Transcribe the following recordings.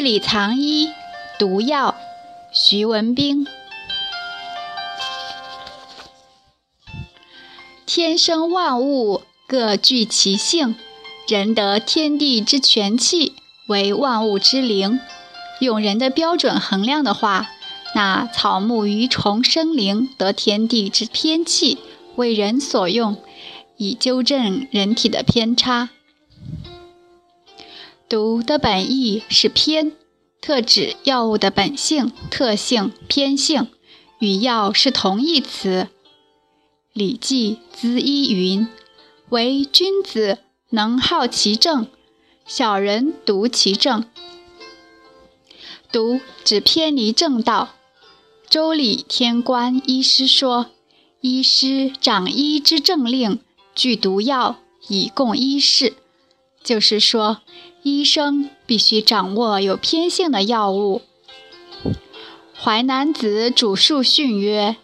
里藏医，毒药。徐文兵。天生万物各具其性，人得天地之全气，为万物之灵。用人的标准衡量的话，那草木鱼虫生灵得天地之偏气，为人所用，以纠正人体的偏差。毒的本意是偏。特指药物的本性、特性、偏性，与药是同义词。《礼记·资医》云：“唯君子能好其政，小人独其政。”毒指偏离正道。《周礼·天官·医师》说：“医师掌医之政令，具毒药以供医事。”就是说。医生必须掌握有偏性的药物。《淮南子·主述训》曰：“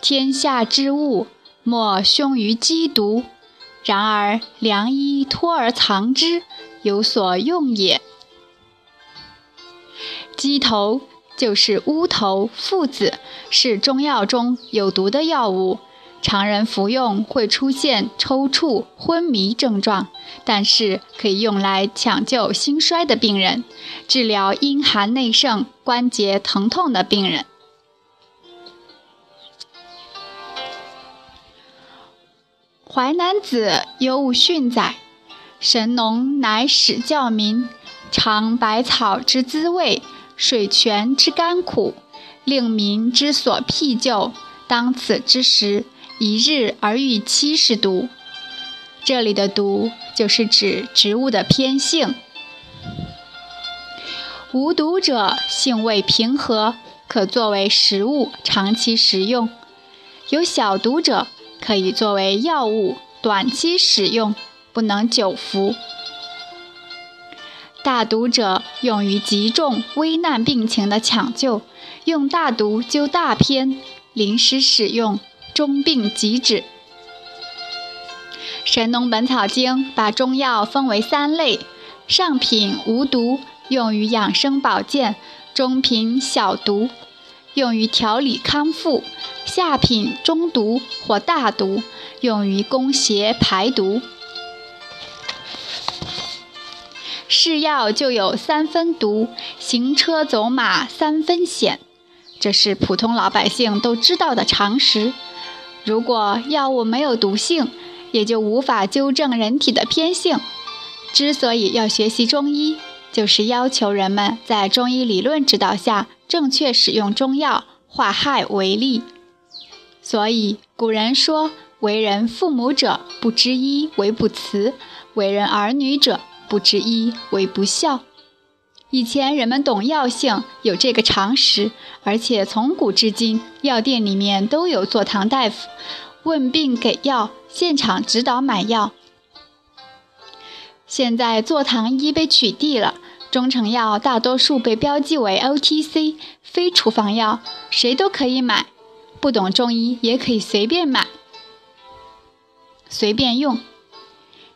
天下之物，莫凶于鸡毒。然而良医托而藏之，有所用也。”鸡头就是乌头、附子，是中药中有毒的药物。常人服用会出现抽搐、昏迷症状，但是可以用来抢救心衰的病人，治疗阴寒内盛、关节疼痛的病人。《淮南子·忧物训》载：“神农乃始教民，尝百草之滋味，水泉之甘苦，令民之所辟就。当此之时。”一日而遇七十毒，这里的毒就是指植物的偏性。无毒者性味平和，可作为食物长期食用；有小毒者可以作为药物短期使用，不能久服。大毒者用于急重危难病情的抢救，用大毒救大偏，临时使用。中病急止，《神农本草经》把中药分为三类：上品无毒，用于养生保健；中品小毒，用于调理康复；下品中毒或大毒，用于攻邪排毒。是药就有三分毒，行车走马三分险，这是普通老百姓都知道的常识。如果药物没有毒性，也就无法纠正人体的偏性。之所以要学习中医，就是要求人们在中医理论指导下正确使用中药，化害为利。所以古人说：“为人父母者，不知医为不慈；为人儿女者，不知医为不孝。”以前人们懂药性，有这个常识，而且从古至今，药店里面都有坐堂大夫，问病给药，现场指导买药。现在坐堂医被取缔了，中成药大多数被标记为 OTC 非处方药，谁都可以买，不懂中医也可以随便买，随便用。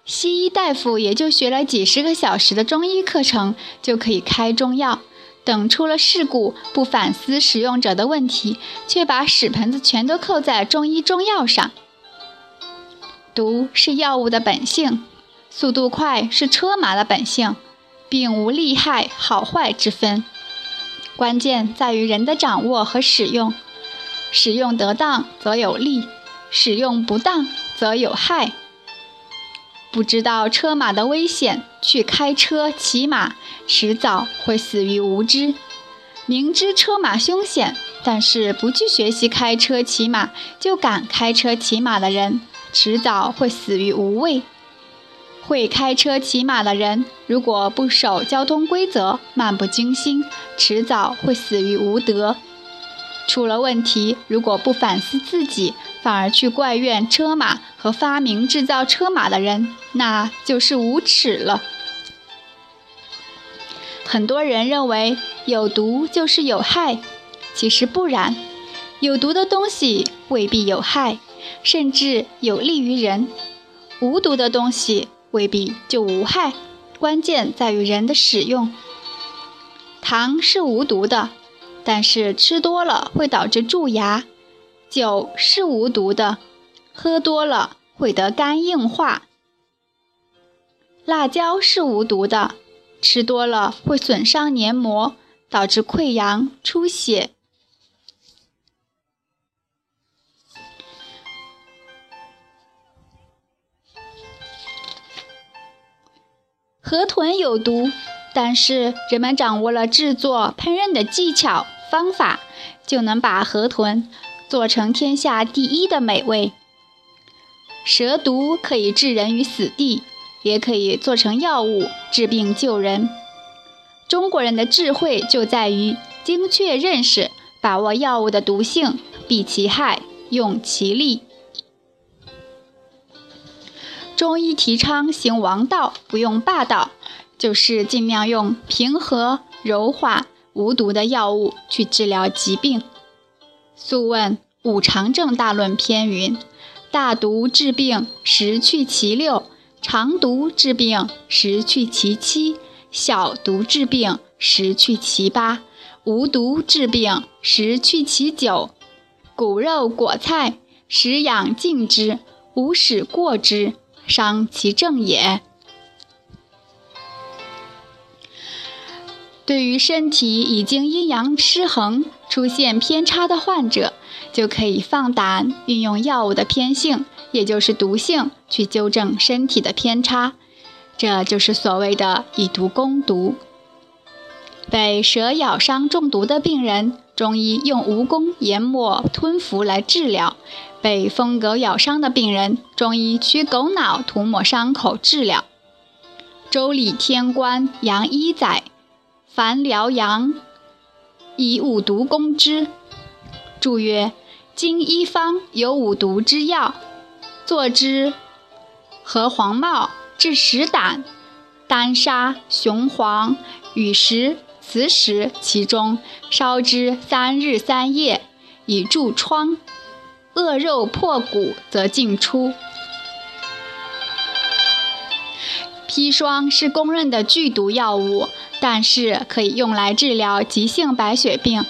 西医大夫也就学了几十个小时的中医课程，就可以开中药。等出了事故，不反思使用者的问题，却把屎盆子全都扣在中医中药上。毒是药物的本性，速度快是车马的本性，并无利害好坏之分。关键在于人的掌握和使用。使用得当则有利，使用不当则有害。不知道车马的危险，去开车骑马，迟早会死于无知；明知车马凶险，但是不去学习开车骑马，就敢开车骑马的人，迟早会死于无畏。会开车骑马的人，如果不守交通规则，漫不经心，迟早会死于无德。出了问题，如果不反思自己，反而去怪怨车马和发明制造车马的人，那就是无耻了。很多人认为有毒就是有害，其实不然，有毒的东西未必有害，甚至有利于人；无毒的东西未必就无害，关键在于人的使用。糖是无毒的，但是吃多了会导致蛀牙；酒是无毒的，喝多了会得肝硬化；辣椒是无毒的，吃多了会损伤黏膜，导致溃疡、出血。河豚有毒。但是人们掌握了制作烹饪的技巧方法，就能把河豚做成天下第一的美味。蛇毒可以置人于死地，也可以做成药物治病救人。中国人的智慧就在于精确认识、把握药物的毒性，避其害，用其利。中医提倡行王道，不用霸道。就是尽量用平和、柔化、无毒的药物去治疗疾病。《素问·五常正大论篇》云：“大毒治病，十去其六；长毒治病，十去其七；小毒治病，十去其八；无毒治病，十去其九。骨肉果菜，食养尽之，无使过之，伤其正也。”对于身体已经阴阳失衡、出现偏差的患者，就可以放胆运用药物的偏性，也就是毒性，去纠正身体的偏差。这就是所谓的以毒攻毒。被蛇咬伤中毒的病人，中医用蜈蚣研末吞服来治疗；被疯狗咬伤的病人，中医取狗脑涂抹伤口治疗。《周礼天官杨一载》。凡疗阳，以五毒攻之。注曰：今医方有五毒之药，作之：和黄帽、治石胆、丹砂、雄黄、与石、磁石，其中烧之三日三夜，以助疮。恶肉破骨，则尽出。砒霜是公认的剧毒药物。但是可以用来治疗急性白血病，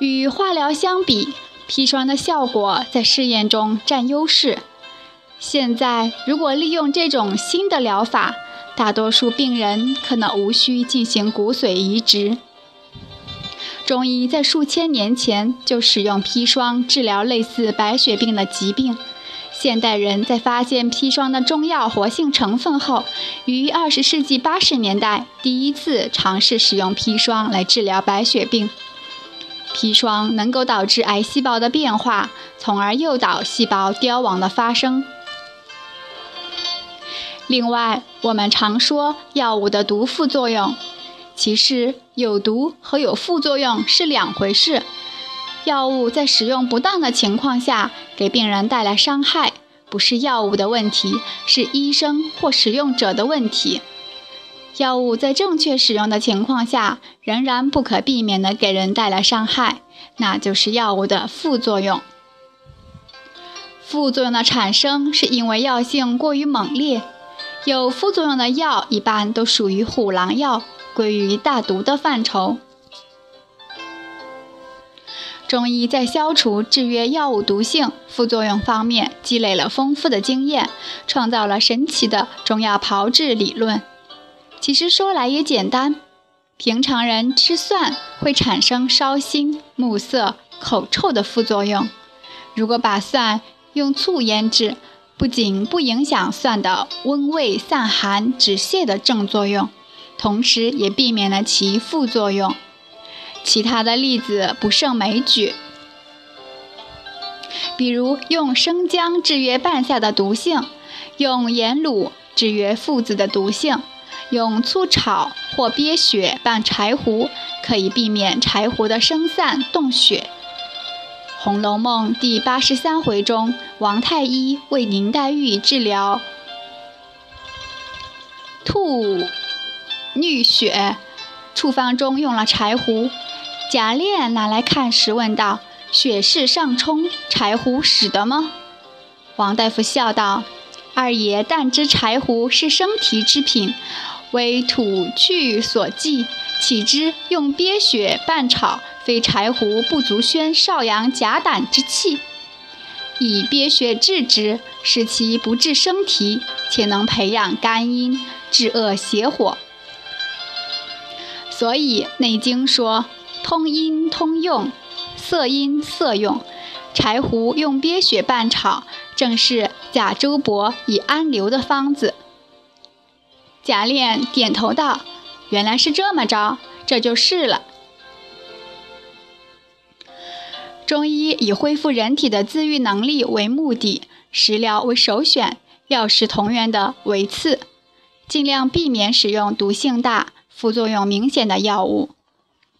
与化疗相比，砒霜的效果在试验中占优势。现在，如果利用这种新的疗法，大多数病人可能无需进行骨髓移植。中医在数千年前就使用砒霜治疗类似白血病的疾病。现代人在发现砒霜的中药活性成分后，于二十世纪八十年代第一次尝试使用砒霜来治疗白血病。砒霜能够导致癌细胞的变化，从而诱导细胞凋亡的发生。另外，我们常说药物的毒副作用，其实有毒和有副作用是两回事。药物在使用不当的情况下，给病人带来伤害，不是药物的问题，是医生或使用者的问题。药物在正确使用的情况下，仍然不可避免地给人带来伤害，那就是药物的副作用。副作用的产生是因为药性过于猛烈，有副作用的药一般都属于虎狼药，归于大毒的范畴。中医在消除制约药物毒性、副作用方面积累了丰富的经验，创造了神奇的中药炮制理论。其实说来也简单，平常人吃蒜会产生烧心、目涩、口臭的副作用。如果把蒜用醋腌制，不仅不影响蒜的温胃散寒、止泻的正作用，同时也避免了其副作用。其他的例子不胜枚举，比如用生姜制约半夏的毒性，用盐卤制约附子的毒性，用醋炒或鳖血拌柴胡，可以避免柴胡的生散动血。《红楼梦》第八十三回中，王太医为林黛玉治疗吐衄血，处方中用了柴胡。贾琏拿来看时，问道：“血势上冲，柴胡使得吗？”王大夫笑道：“二爷但知柴胡是生提之品，为土去所忌，岂知用鳖血拌炒，非柴胡不足宣少阳甲胆之气，以鳖血治之，使其不治生啼，且能培养肝阴，治恶邪火。所以《内经》说：“通阴通用，色阴色用。”柴胡用鳖血拌炒，正是贾周伯以安流的方子。贾琏点头道：“原来是这么着，这就是了。”中医以恢复人体的自愈能力为目的，食疗为首选，药食同源的为次，尽量避免使用毒性大。副作用明显的药物，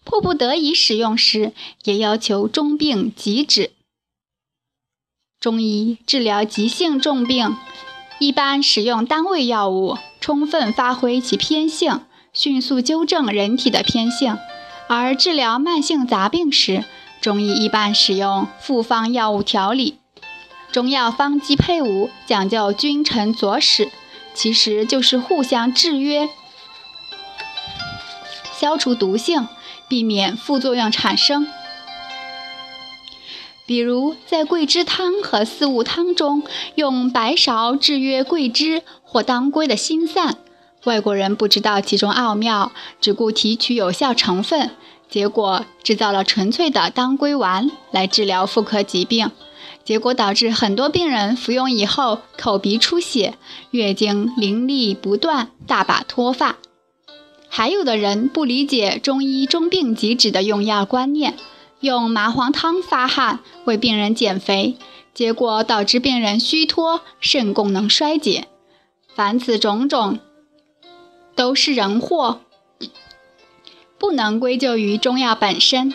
迫不得已使用时，也要求中病即止。中医治疗急性重病，一般使用单位药物，充分发挥其偏性，迅速纠正人体的偏性；而治疗慢性杂病时，中医一般使用复方药物调理。中药方剂配伍讲究君臣佐使，其实就是互相制约。消除毒性，避免副作用产生。比如在桂枝汤和四物汤中，用白芍制约桂枝或当归的心散。外国人不知道其中奥妙，只顾提取有效成分，结果制造了纯粹的当归丸来治疗妇科疾病，结果导致很多病人服用以后口鼻出血、月经淋漓不断、大把脱发。还有的人不理解中医中病即止的用药观念，用麻黄汤发汗为病人减肥，结果导致病人虚脱、肾功能衰竭。凡此种种，都是人祸，不能归咎于中药本身。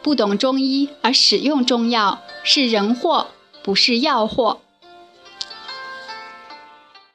不懂中医而使用中药是人祸，不是药祸。